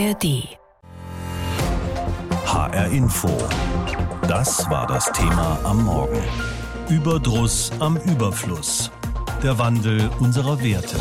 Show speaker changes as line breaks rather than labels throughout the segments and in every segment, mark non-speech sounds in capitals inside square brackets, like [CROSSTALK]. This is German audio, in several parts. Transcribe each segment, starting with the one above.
ARD. HR Info. Das war das Thema am Morgen. Überdruss am Überfluss. Der Wandel unserer Werte.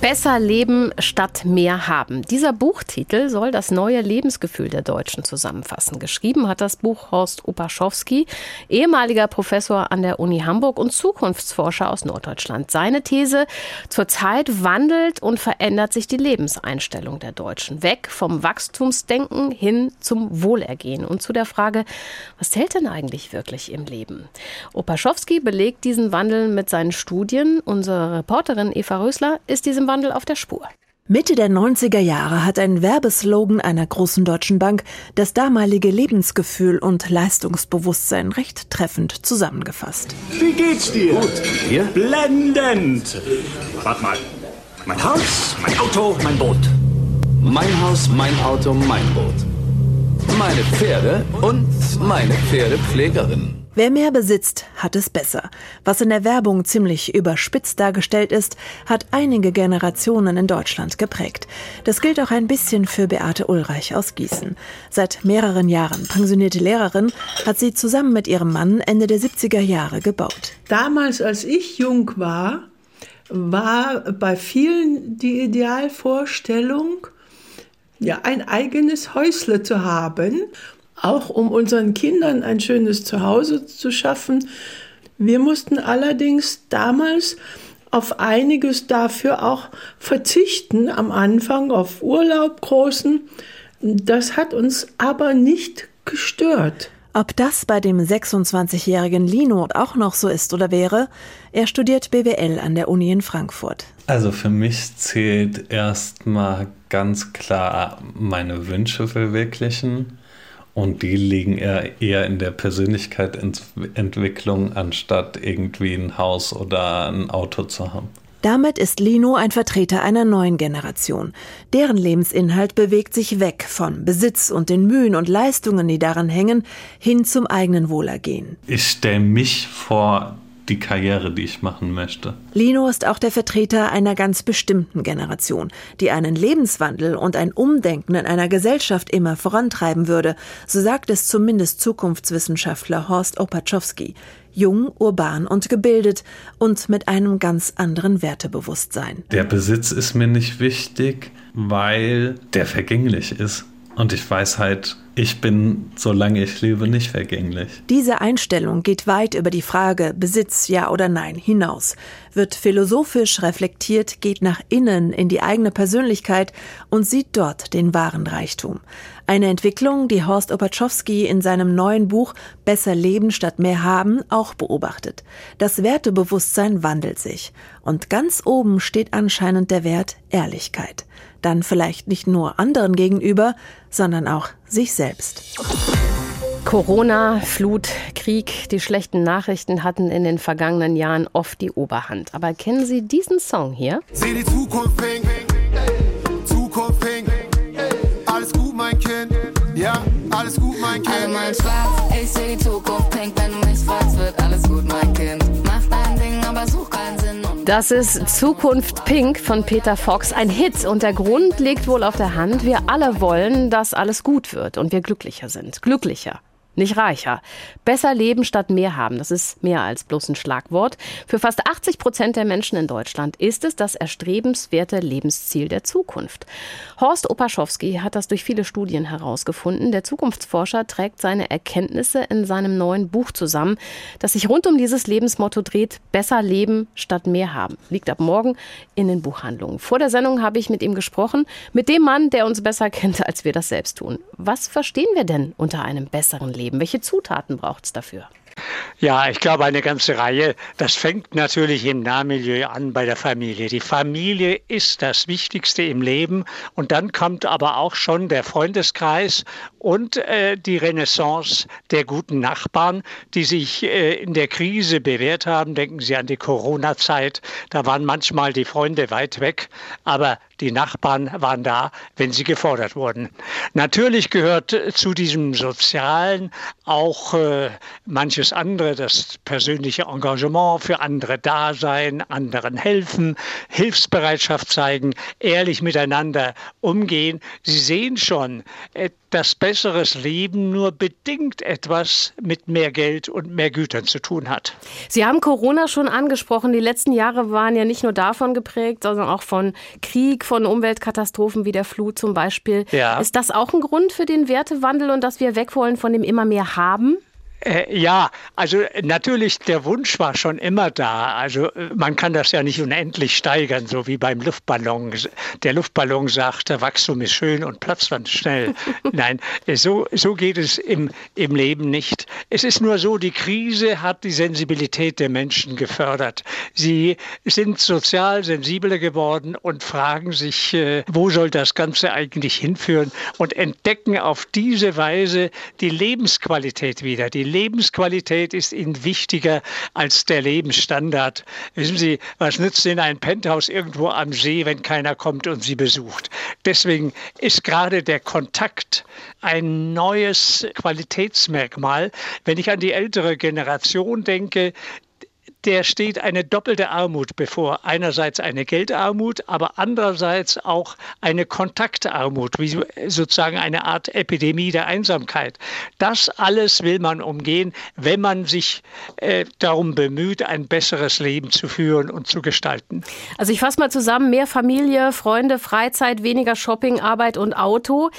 Besser leben statt mehr haben. Dieser Buchtitel soll das neue Lebensgefühl der Deutschen zusammenfassen. Geschrieben hat das Buch Horst Opaschowski, ehemaliger Professor an der Uni Hamburg und Zukunftsforscher aus Norddeutschland. Seine These, zurzeit wandelt und verändert sich die Lebenseinstellung der Deutschen. Weg vom Wachstumsdenken hin zum Wohlergehen und zu der Frage, was zählt denn eigentlich wirklich im Leben? Opaschowski belegt diesen Wandel mit seinen Studien. Unsere Reporterin Eva Rösler ist diesem Wandel auf der Spur.
Mitte der 90er Jahre hat ein Werbeslogan einer großen deutschen Bank das damalige Lebensgefühl und Leistungsbewusstsein recht treffend zusammengefasst.
Wie geht's dir?
Gut. Hier?
Blendend. Warte mal. Mein Haus, mein Auto, mein Boot.
Mein Haus, mein Auto, mein Boot. Meine Pferde und meine Pferdepflegerin.
Wer mehr besitzt, hat es besser. Was in der Werbung ziemlich überspitzt dargestellt ist, hat einige Generationen in Deutschland geprägt. Das gilt auch ein bisschen für Beate Ulreich aus Gießen. Seit mehreren Jahren pensionierte Lehrerin, hat sie zusammen mit ihrem Mann Ende der 70er Jahre gebaut.
Damals, als ich jung war, war bei vielen die Idealvorstellung, ja, ein eigenes Häusle zu haben auch um unseren Kindern ein schönes Zuhause zu schaffen. Wir mussten allerdings damals auf einiges dafür auch verzichten am Anfang, auf Urlaub großen. Das hat uns aber nicht gestört.
Ob das bei dem 26-jährigen Lino auch noch so ist oder wäre, er studiert BWL an der Uni in Frankfurt.
Also für mich zählt erstmal ganz klar meine Wünsche verwirklichen und die liegen eher, eher in der Persönlichkeitsentwicklung, anstatt irgendwie ein Haus oder ein Auto zu haben.
Damit ist Lino ein Vertreter einer neuen Generation. Deren Lebensinhalt bewegt sich weg von Besitz und den Mühen und Leistungen, die daran hängen, hin zum eigenen Wohlergehen.
Ich stelle mich vor die Karriere, die ich machen möchte.
Lino ist auch der Vertreter einer ganz bestimmten Generation, die einen Lebenswandel und ein Umdenken in einer Gesellschaft immer vorantreiben würde, so sagt es zumindest Zukunftswissenschaftler Horst Opaczowski. Jung, urban und gebildet und mit einem ganz anderen Wertebewusstsein.
Der Besitz ist mir nicht wichtig, weil der vergänglich ist. Und ich weiß halt, ich bin, solange ich lebe, nicht vergänglich.
Diese Einstellung geht weit über die Frage Besitz ja oder nein hinaus, wird philosophisch reflektiert, geht nach innen in die eigene Persönlichkeit und sieht dort den wahren Reichtum. Eine Entwicklung, die Horst Opaczowski in seinem neuen Buch Besser leben statt mehr haben auch beobachtet. Das Wertebewusstsein wandelt sich. Und ganz oben steht anscheinend der Wert Ehrlichkeit dann vielleicht nicht nur anderen gegenüber, sondern auch sich selbst.
Corona, Flut, Krieg, die schlechten Nachrichten hatten in den vergangenen Jahren oft die Oberhand. Aber kennen Sie diesen Song hier?
Sieh die Zukunft pink, Zukunft pink, alles gut, mein Kind, ja, alles gut, mein Kind.
Alle mal schwarz, ich seh die Zukunft pink, wenn du mich fragst, wird alles gut, mein Kind.
Das ist Zukunft Pink von Peter Fox, ein Hit. Und der Grund liegt wohl auf der Hand. Wir alle wollen, dass alles gut wird und wir glücklicher sind. Glücklicher nicht reicher. Besser leben statt mehr haben, das ist mehr als bloß ein Schlagwort. Für fast 80 Prozent der Menschen in Deutschland ist es das erstrebenswerte Lebensziel der Zukunft. Horst Opaschowski hat das durch viele Studien herausgefunden. Der Zukunftsforscher trägt seine Erkenntnisse in seinem neuen Buch zusammen, das sich rund um dieses Lebensmotto dreht, besser leben statt mehr haben. Liegt ab morgen in den Buchhandlungen. Vor der Sendung habe ich mit ihm gesprochen, mit dem Mann, der uns besser [LAUGHS] kennt, als wir das selbst tun. Was verstehen wir denn unter einem besseren Leben? Geben? Welche Zutaten braucht es dafür?
Ja, ich glaube eine ganze Reihe. Das fängt natürlich im Nahmilieu an bei der Familie. Die Familie ist das Wichtigste im Leben und dann kommt aber auch schon der Freundeskreis und äh, die Renaissance der guten Nachbarn, die sich äh, in der Krise bewährt haben. Denken Sie an die Corona-Zeit. Da waren manchmal die Freunde weit weg, aber Die Nachbarn waren da, wenn sie gefordert wurden. Natürlich gehört zu diesem Sozialen auch äh, manches andere, das persönliche Engagement für andere da sein, anderen helfen, Hilfsbereitschaft zeigen, ehrlich miteinander umgehen. Sie sehen schon, äh, dass besseres Leben nur bedingt etwas mit mehr Geld und mehr Gütern zu tun hat.
Sie haben Corona schon angesprochen. Die letzten Jahre waren ja nicht nur davon geprägt, sondern auch von Krieg, von Umweltkatastrophen wie der Flut zum Beispiel. Ja. Ist das auch ein Grund für den Wertewandel und dass wir weg wollen von dem immer mehr haben?
Äh, ja, also natürlich, der Wunsch war schon immer da. Also äh, man kann das ja nicht unendlich steigern, so wie beim Luftballon. Der Luftballon sagt, Wachstum ist schön und platzt dann schnell. [LAUGHS] Nein, so, so geht es im, im Leben nicht. Es ist nur so, die Krise hat die Sensibilität der Menschen gefördert. Sie sind sozial sensibler geworden und fragen sich, äh, wo soll das Ganze eigentlich hinführen und entdecken auf diese Weise die Lebensqualität wieder, die Lebensqualität ist ihnen wichtiger als der Lebensstandard. Wissen Sie, was nützt Ihnen ein Penthouse irgendwo am See, wenn keiner kommt und Sie besucht? Deswegen ist gerade der Kontakt ein neues Qualitätsmerkmal. Wenn ich an die ältere Generation denke, der steht eine doppelte Armut bevor. Einerseits eine Geldarmut, aber andererseits auch eine Kontaktarmut, wie sozusagen eine Art Epidemie der Einsamkeit. Das alles will man umgehen, wenn man sich äh, darum bemüht, ein besseres Leben zu führen und zu gestalten.
Also ich fasse mal zusammen, mehr Familie, Freunde, Freizeit, weniger Shopping, Arbeit und Auto.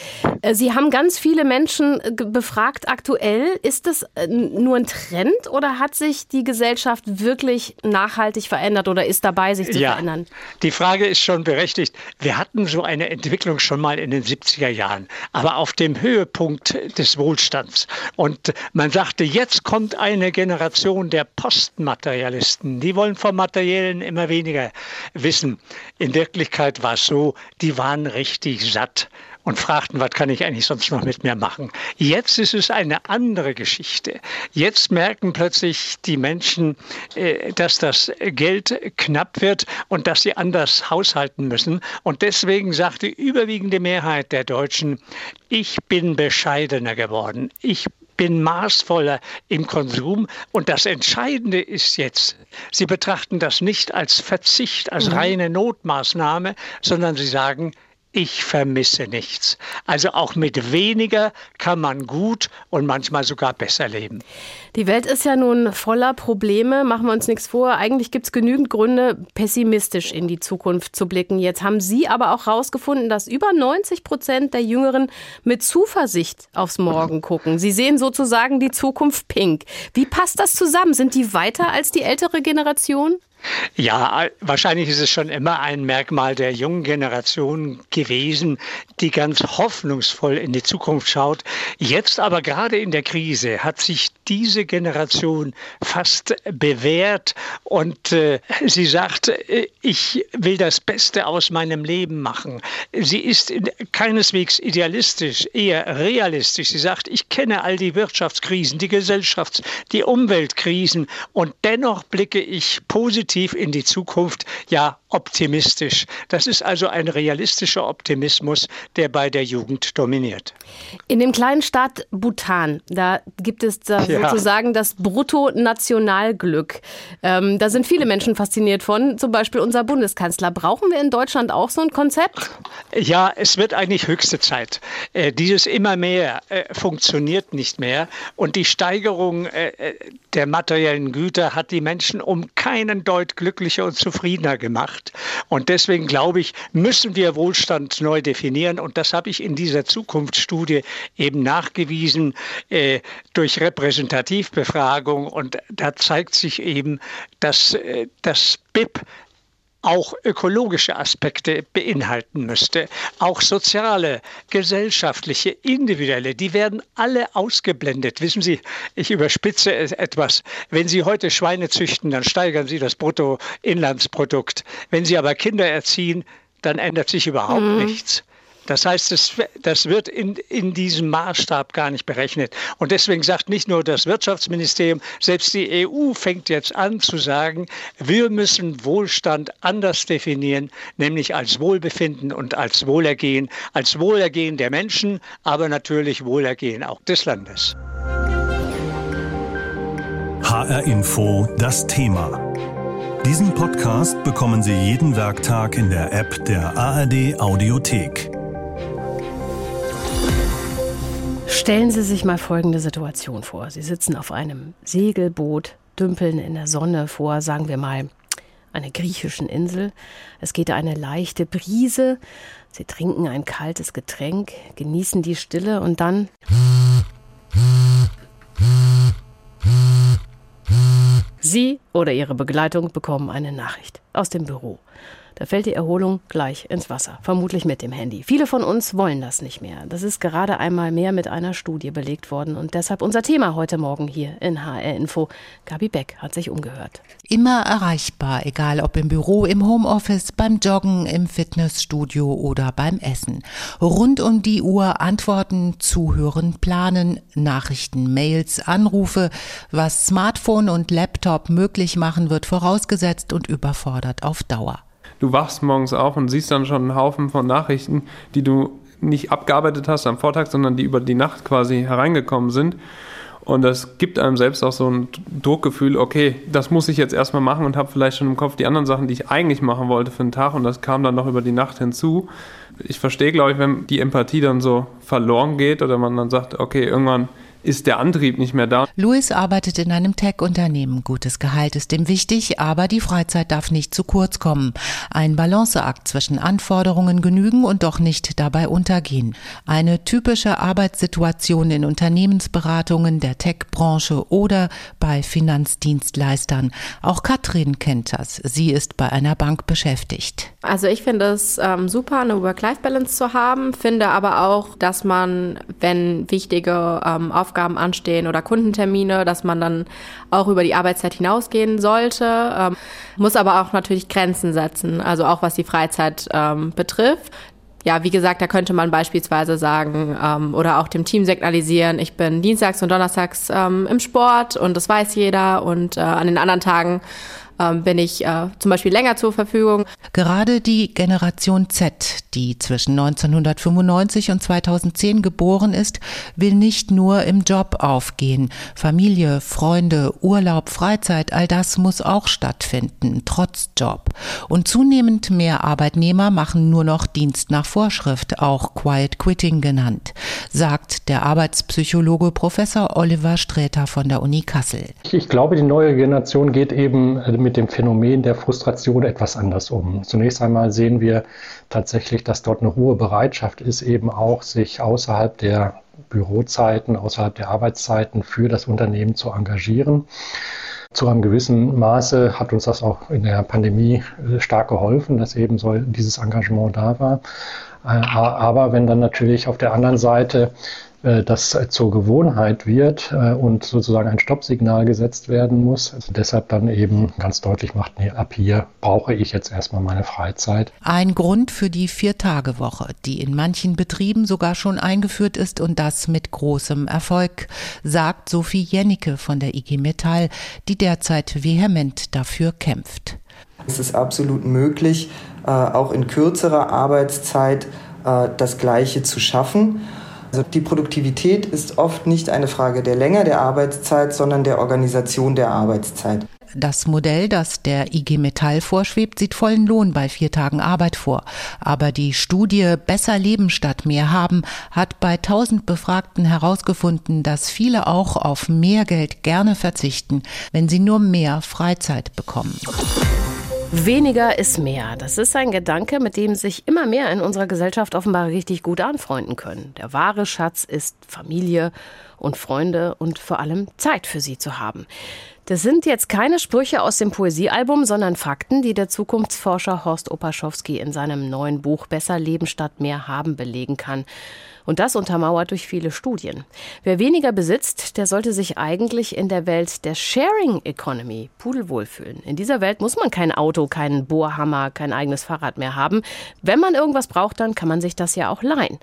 Äh, Sie haben ganz viele Menschen äh, befragt aktuell. Ist das äh, nur ein Trend oder hat sich die Gesellschaft wirklich wirklich nachhaltig verändert oder ist dabei, sich zu ja, verändern?
Die Frage ist schon berechtigt. Wir hatten so eine Entwicklung schon mal in den 70er Jahren, aber auf dem Höhepunkt des Wohlstands. Und man sagte, jetzt kommt eine Generation der Postmaterialisten. Die wollen vom Materiellen immer weniger wissen. In Wirklichkeit war es so, die waren richtig satt und fragten, was kann ich eigentlich sonst noch mit mir machen. Jetzt ist es eine andere Geschichte. Jetzt merken plötzlich die Menschen, äh, dass das Geld knapp wird und dass sie anders haushalten müssen. Und deswegen sagt die überwiegende Mehrheit der Deutschen, ich bin bescheidener geworden. Ich bin maßvoller im Konsum. Und das Entscheidende ist jetzt, Sie betrachten das nicht als Verzicht, als mhm. reine Notmaßnahme, sondern Sie sagen, ich vermisse nichts. Also auch mit weniger kann man gut und manchmal sogar besser leben.
Die Welt ist ja nun voller Probleme, machen wir uns nichts vor. Eigentlich gibt es genügend Gründe, pessimistisch in die Zukunft zu blicken. Jetzt haben Sie aber auch herausgefunden, dass über 90 Prozent der Jüngeren mit Zuversicht aufs Morgen gucken. Sie sehen sozusagen die Zukunft pink. Wie passt das zusammen? Sind die weiter als die ältere Generation?
Ja, wahrscheinlich ist es schon immer ein Merkmal der jungen Generation gewesen, die ganz hoffnungsvoll in die Zukunft schaut. Jetzt aber gerade in der Krise hat sich diese Generation fast bewährt und äh, sie sagt, äh, ich will das Beste aus meinem Leben machen. Sie ist keineswegs idealistisch, eher realistisch. Sie sagt, ich kenne all die Wirtschaftskrisen, die Gesellschafts-, die Umweltkrisen und dennoch blicke ich positiv positiv in die Zukunft, ja optimistisch. Das ist also ein realistischer Optimismus, der bei der Jugend dominiert.
In dem kleinen Staat Bhutan, da gibt es da ja. sozusagen das Bruttonationalglück. Ähm, da sind viele Menschen fasziniert von, zum Beispiel unser Bundeskanzler. Brauchen wir in Deutschland auch so ein Konzept?
Ja, es wird eigentlich höchste Zeit. Äh, dieses immer mehr äh, funktioniert nicht mehr und die Steigerung äh, äh der materiellen Güter hat die Menschen um keinen Deut Deut glücklicher und zufriedener gemacht. Und deswegen glaube ich, müssen wir Wohlstand neu definieren. Und das habe ich in dieser Zukunftsstudie eben nachgewiesen äh, durch Repräsentativbefragung. Und da zeigt sich eben, dass äh, das BIP auch ökologische Aspekte beinhalten müsste, auch soziale, gesellschaftliche, individuelle, die werden alle ausgeblendet. Wissen Sie, ich überspitze es etwas. Wenn Sie heute Schweine züchten, dann steigern Sie das Bruttoinlandsprodukt. Wenn Sie aber Kinder erziehen, dann ändert sich überhaupt mhm. nichts Das heißt, das, das wird in, in diesem Maßstab gar nicht berechnet. Und deswegen sagt nicht nur das Wirtschaftsministerium, selbst die EU fängt jetzt an zu sagen, wir müssen Wohlstand anders definieren, nämlich als Wohlbefinden und als Wohlergehen, als Wohlergehen der Menschen, aber natürlich Wohlergehen auch des Landes.
HR Info das Thema. Diesen Podcast bekommen Sie jeden Werktag in der App der ARD Audiothek.
Stellen Sie sich mal folgende Situation vor. Sie sitzen auf einem Segelboot, dümpeln in der Sonne vor, sagen wir mal, einer griechischen Insel. Es geht eine leichte Brise. Sie trinken ein kaltes Getränk, genießen die Stille und dann Sie oder Ihre Begleitung bekommen eine Nachricht aus dem Büro. Da fällt die Erholung gleich ins Wasser, vermutlich mit dem Handy. Viele von uns wollen das nicht mehr. Das ist gerade einmal mehr mit einer Studie belegt worden und deshalb unser Thema heute Morgen hier in HR Info. Gabi Beck hat sich umgehört.
Immer erreichbar, egal ob im Büro, im Homeoffice, beim Joggen, im Fitnessstudio oder beim Essen. Rund um die Uhr Antworten, Zuhören, Planen, Nachrichten, Mails, Anrufe. Was Smartphone und Laptop möglich machen, wird vorausgesetzt und überfordert auf Dauer
du wachst morgens auf und siehst dann schon einen Haufen von Nachrichten, die du nicht abgearbeitet hast am Vortag, sondern die über die Nacht quasi hereingekommen sind. Und das gibt einem selbst auch so ein Druckgefühl, okay, das muss ich jetzt erstmal machen und habe vielleicht schon im Kopf die anderen Sachen, die ich eigentlich machen wollte für den Tag und das kam dann noch über die Nacht hinzu. Ich verstehe, glaube ich, wenn die Empathie dann so verloren geht oder man dann sagt, okay, irgendwann ist der Antrieb nicht mehr da.
Louis arbeitet in einem Tech-Unternehmen. Gutes Gehalt ist ihm wichtig, aber die Freizeit darf nicht zu kurz kommen. Ein Balanceakt zwischen Anforderungen genügen und doch nicht dabei untergehen. Eine typische Arbeitssituation in Unternehmensberatungen der Tech-Branche oder bei Finanzdienstleistern. Auch Katrin kennt das. Sie ist bei einer Bank beschäftigt.
Also ich finde es ähm, super, eine Work-Life-Balance zu haben, finde aber auch, dass man, wenn wichtige ähm, Aufgaben Aufgaben anstehen oder Kundentermine, dass man dann auch über die Arbeitszeit hinausgehen sollte, ähm, muss aber auch natürlich Grenzen setzen, also auch was die Freizeit ähm, betrifft. Ja, wie gesagt, da könnte man beispielsweise sagen ähm, oder auch dem Team signalisieren, ich bin dienstags und donnerstags ähm, im Sport und das weiß jeder und äh, an den anderen Tagen bin ich äh, zum Beispiel länger zur Verfügung.
Gerade die Generation Z, die zwischen 1995 und 2010 geboren ist, will nicht nur im Job aufgehen. Familie, Freunde, Urlaub, Freizeit, all das muss auch stattfinden, trotz Job. Und zunehmend mehr Arbeitnehmer machen nur noch Dienst nach Vorschrift, auch Quiet Quitting genannt, sagt der Arbeitspsychologe Professor Oliver Sträter von der Uni Kassel.
Ich glaube, die neue Generation geht eben mit mit dem Phänomen der Frustration etwas anders um. Zunächst einmal sehen wir tatsächlich, dass dort eine hohe Bereitschaft ist, eben auch sich außerhalb der Bürozeiten, außerhalb der Arbeitszeiten für das Unternehmen zu engagieren. Zu einem gewissen Maße hat uns das auch in der Pandemie äh, stark geholfen, dass eben so dieses Engagement da war. Äh, aber wenn dann natürlich auf der anderen Seite das zur Gewohnheit wird äh, und sozusagen ein Stoppsignal gesetzt werden muss. Also deshalb dann eben ganz deutlich macht, nee, ab hier brauche ich jetzt erstmal meine Freizeit.
Ein Grund für die Vier-Tage-Woche, die in manchen Betrieben sogar schon eingeführt ist und das mit großem Erfolg, sagt Sophie Jennecke von der IG Metall, die derzeit vehement dafür kämpft.
Es ist absolut möglich, äh, auch in kürzerer Arbeitszeit das Gleiche zu schaffen. Also die Produktivität ist oft nicht eine Frage der Länge der Arbeitszeit, sondern der Organisation der Arbeitszeit.
Das Modell, das der IG Metall vorschwebt, sieht vollen Lohn bei vier Tagen Arbeit vor. Aber die Studie Besser Leben statt mehr haben hat bei 1000 Befragten herausgefunden, dass viele auch auf mehr Geld gerne verzichten, wenn sie nur mehr Freizeit bekommen.
Weniger ist mehr. Das ist ein Gedanke, mit dem sich immer mehr in unserer Gesellschaft offenbar richtig gut anfreunden können. Der wahre Schatz ist Familie und Freunde und vor allem Zeit für sie zu haben. Das sind jetzt keine Sprüche aus dem Poesiealbum, sondern Fakten, die der Zukunftsforscher Horst Opaschowski in seinem neuen Buch Besser Leben statt mehr haben belegen kann. Und das untermauert durch viele Studien. Wer weniger besitzt, der sollte sich eigentlich in der Welt der Sharing Economy pudelwohl fühlen. In dieser Welt muss man kein Auto, keinen Bohrhammer, kein eigenes Fahrrad mehr haben. Wenn man irgendwas braucht, dann kann man sich das ja auch leihen.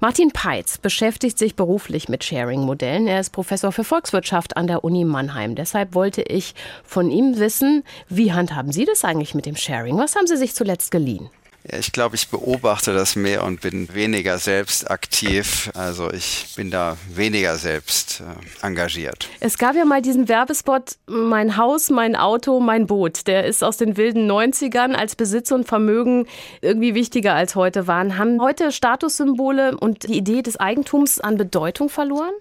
Martin Peitz beschäftigt sich beruflich mit Sharing-Modellen. Er ist Professor für Volkswirtschaft an der Uni Mannheim. Deshalb wollte ich von ihm wissen, wie handhaben Sie das eigentlich mit dem Sharing? Was haben Sie sich zuletzt geliehen?
Ja, ich glaube, ich beobachte das mehr und bin weniger selbst aktiv. Also ich bin da weniger selbst äh, engagiert.
Es gab ja mal diesen Werbespot, mein Haus, mein Auto, mein Boot. Der ist aus den wilden 90ern als Besitz und Vermögen irgendwie wichtiger als heute waren. Haben heute Statussymbole und die Idee des Eigentums an Bedeutung verloren?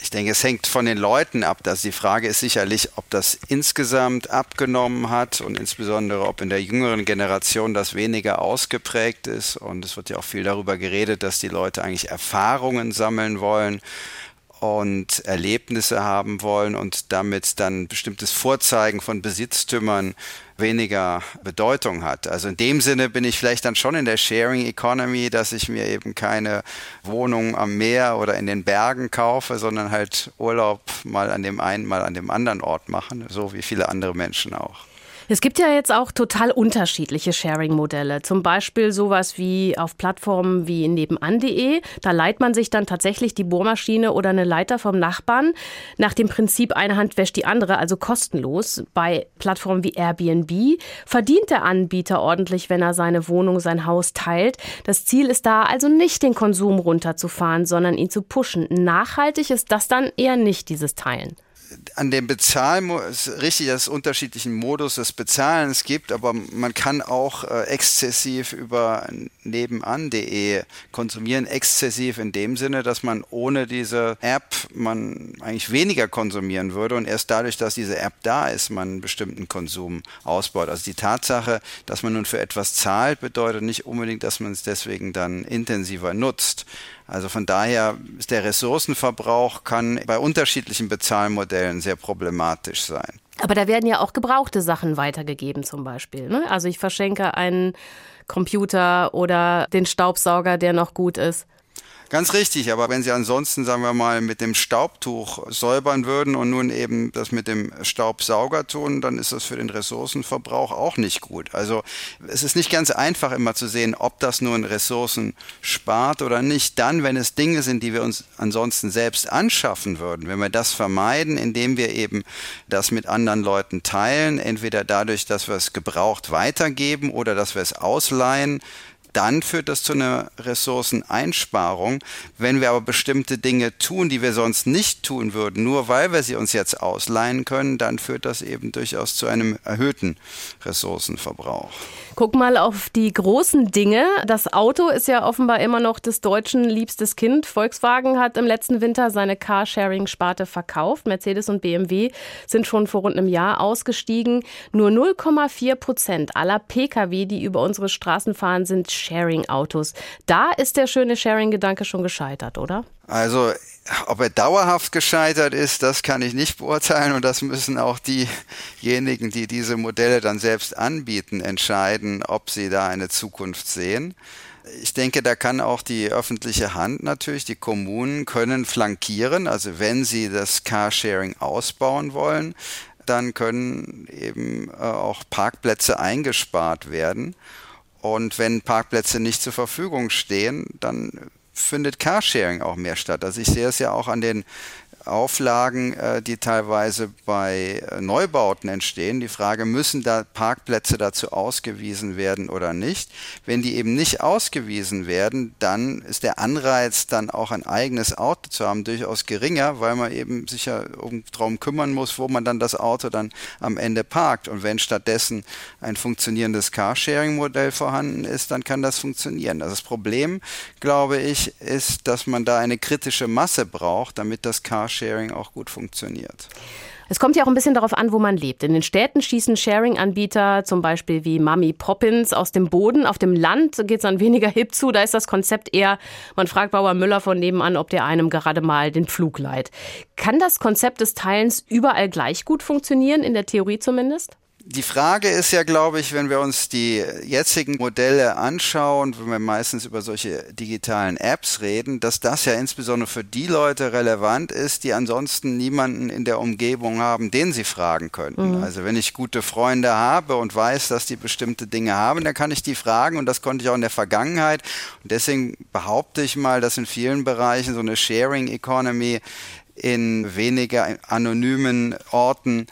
Ich denke, es hängt von den Leuten ab. Dass die Frage ist sicherlich, ob das insgesamt abgenommen hat und insbesondere, ob in der jüngeren Generation das weniger ausgeprägt ist. Und es wird ja auch viel darüber geredet, dass die Leute eigentlich Erfahrungen sammeln wollen und Erlebnisse haben wollen und damit dann bestimmtes Vorzeigen von Besitztümern weniger Bedeutung hat. Also in dem Sinne bin ich vielleicht dann schon in der Sharing Economy, dass ich mir eben keine Wohnung am Meer oder in den Bergen kaufe, sondern halt Urlaub mal an dem einen, mal an dem anderen Ort machen, so wie viele andere Menschen auch.
Es gibt ja jetzt auch total unterschiedliche Sharing-Modelle. Zum Beispiel sowas wie auf Plattformen wie nebenan.de. Da leiht man sich dann tatsächlich die Bohrmaschine oder eine Leiter vom Nachbarn. Nach dem Prinzip eine Hand wäscht die andere, also kostenlos. Bei Plattformen wie Airbnb verdient der Anbieter ordentlich, wenn er seine Wohnung, sein Haus teilt. Das Ziel ist da also nicht den Konsum runterzufahren, sondern ihn zu pushen. Nachhaltig ist das dann eher nicht, dieses Teilen
an dem Bezahlmodus, richtig, dass es unterschiedlichen Modus des Bezahlens gibt, aber man kann auch äh, exzessiv über nebenan.de konsumieren. Exzessiv in dem Sinne, dass man ohne diese App man eigentlich weniger konsumieren würde und erst dadurch, dass diese App da ist, man einen bestimmten Konsum ausbaut. Also die Tatsache, dass man nun für etwas zahlt, bedeutet nicht unbedingt, dass man es deswegen dann intensiver nutzt. Also von daher ist der Ressourcenverbrauch kann bei unterschiedlichen Bezahlmodellen sehr problematisch sein.
Aber da werden ja auch gebrauchte Sachen weitergegeben zum Beispiel. Ne? Also ich verschenke einen Computer oder den Staubsauger, der noch gut ist.
Ganz richtig, aber wenn Sie ansonsten, sagen wir mal, mit dem Staubtuch säubern würden und nun eben das mit dem Staubsauger tun, dann ist das für den Ressourcenverbrauch auch nicht gut. Also es ist nicht ganz einfach immer zu sehen, ob das nun Ressourcen spart oder nicht. Dann, wenn es Dinge sind, die wir uns ansonsten selbst anschaffen würden, wenn wir das vermeiden, indem wir eben das mit anderen Leuten teilen, entweder dadurch, dass wir es gebraucht weitergeben oder dass wir es ausleihen, dann führt das zu einer Ressourceneinsparung. Wenn wir aber bestimmte Dinge tun, die wir sonst nicht tun würden, nur weil wir sie uns jetzt ausleihen können, dann führt das eben durchaus zu einem erhöhten Ressourcenverbrauch.
Guck mal auf die großen Dinge. Das Auto ist ja offenbar immer noch des Deutschen liebstes Kind. Volkswagen hat im letzten Winter seine Carsharing-Sparte verkauft. Mercedes und BMW sind schon vor rund einem Jahr ausgestiegen. Nur 0,4 Prozent aller Pkw, die über unsere Straßen fahren, sind Sharing-Autos. Da ist der schöne Sharing-Gedanke schon gescheitert, oder?
Also, ob er dauerhaft gescheitert ist, das kann ich nicht beurteilen und das müssen auch diejenigen, die diese Modelle dann selbst anbieten, entscheiden, ob sie da eine Zukunft sehen. Ich denke, da kann auch die öffentliche Hand natürlich, die Kommunen können flankieren. Also wenn sie das Carsharing ausbauen wollen, dann können eben äh, auch Parkplätze eingespart werden. Und wenn Parkplätze nicht zur Verfügung stehen, dann findet Carsharing auch mehr statt. Also ich sehe es ja auch an den Auflagen, äh, die teilweise bei äh, Neubauten entstehen. Die Frage, müssen da Parkplätze dazu ausgewiesen werden oder nicht? Wenn die eben nicht ausgewiesen werden, dann ist der Anreiz, dann auch ein eigenes Auto zu haben, durchaus geringer, weil man eben sich ja darum kümmern muss, wo man dann das Auto dann am Ende parkt. Und wenn stattdessen ein funktionierendes Carsharing-Modell vorhanden ist, dann kann das funktionieren. Also das Problem, glaube ich, ist, dass man da eine kritische Masse braucht, damit das Carsharing Carsharing auch gut funktioniert.
Es kommt ja auch ein bisschen darauf an, wo man lebt. In den Städten schießen Sharing-Anbieter zum Beispiel wie Mami Poppins aus dem Boden. Auf dem Land geht es dann weniger hip zu. Da ist das Konzept eher, man fragt Bauer Müller von nebenan, ob der einem gerade mal den Pflug leiht. Kann das Konzept des Teilens überall gleich gut funktionieren, in der Theorie zumindest?
Die Frage ist ja, glaube ich, wenn wir uns die jetzigen Modelle anschauen, wenn wir meistens über solche digitalen Apps reden, dass das ja insbesondere für die Leute relevant ist, die ansonsten niemanden in der Umgebung haben, den sie fragen könnten. Mhm. Also wenn ich gute Freunde habe und weiß, dass die bestimmte Dinge haben, dann kann ich die fragen und das konnte ich auch in der Vergangenheit. Und deswegen behaupte ich mal, dass in vielen Bereichen so eine Sharing Economy in weniger anonymen Orten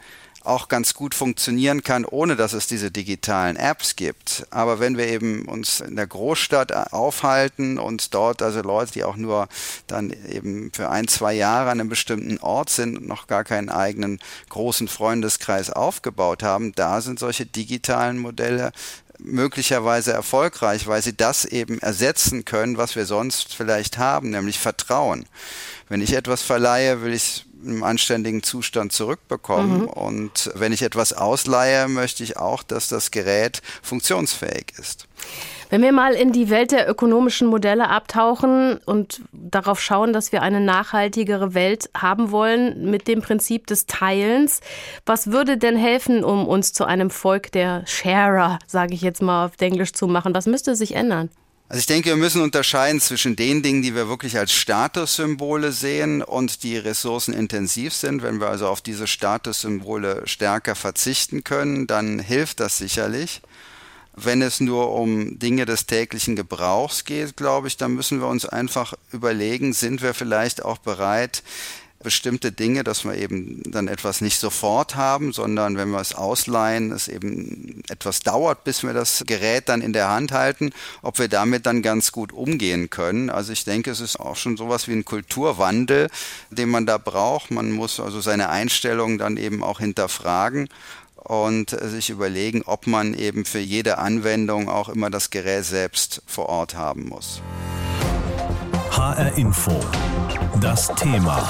auch ganz gut funktionieren kann, ohne dass es diese digitalen Apps gibt. Aber wenn wir eben uns in der Großstadt aufhalten und dort also Leute, die auch nur dann eben für ein, zwei Jahre an einem bestimmten Ort sind und noch gar keinen eigenen großen Freundeskreis aufgebaut haben, da sind solche digitalen Modelle möglicherweise erfolgreich, weil sie das eben ersetzen können, was wir sonst vielleicht haben, nämlich Vertrauen. Wenn ich etwas verleihe, will ich im anständigen Zustand zurückbekommen. Mhm. Und wenn ich etwas ausleihe, möchte ich auch, dass das Gerät funktionsfähig ist.
Wenn wir mal in die Welt der ökonomischen Modelle abtauchen und darauf schauen, dass wir eine nachhaltigere Welt haben wollen mit dem Prinzip des Teilens, was würde denn helfen, um uns zu einem Volk der Sharer, sage ich jetzt mal auf Englisch zu machen? Was müsste sich ändern?
Also ich denke, wir müssen unterscheiden zwischen den Dingen, die wir wirklich als Statussymbole sehen und die ressourcenintensiv sind. Wenn wir also auf diese Statussymbole stärker verzichten können, dann hilft das sicherlich. Wenn es nur um Dinge des täglichen Gebrauchs geht, glaube ich, dann müssen wir uns einfach überlegen, sind wir vielleicht auch bereit, bestimmte Dinge, dass wir eben dann etwas nicht sofort haben, sondern wenn wir es ausleihen, es eben etwas dauert, bis wir das Gerät dann in der Hand halten, ob wir damit dann ganz gut umgehen können. Also ich denke, es ist auch schon sowas wie ein Kulturwandel, den man da braucht. Man muss also seine Einstellung dann eben auch hinterfragen und sich überlegen, ob man eben für jede Anwendung auch immer das Gerät selbst vor Ort haben muss.
HR Info. Das Thema.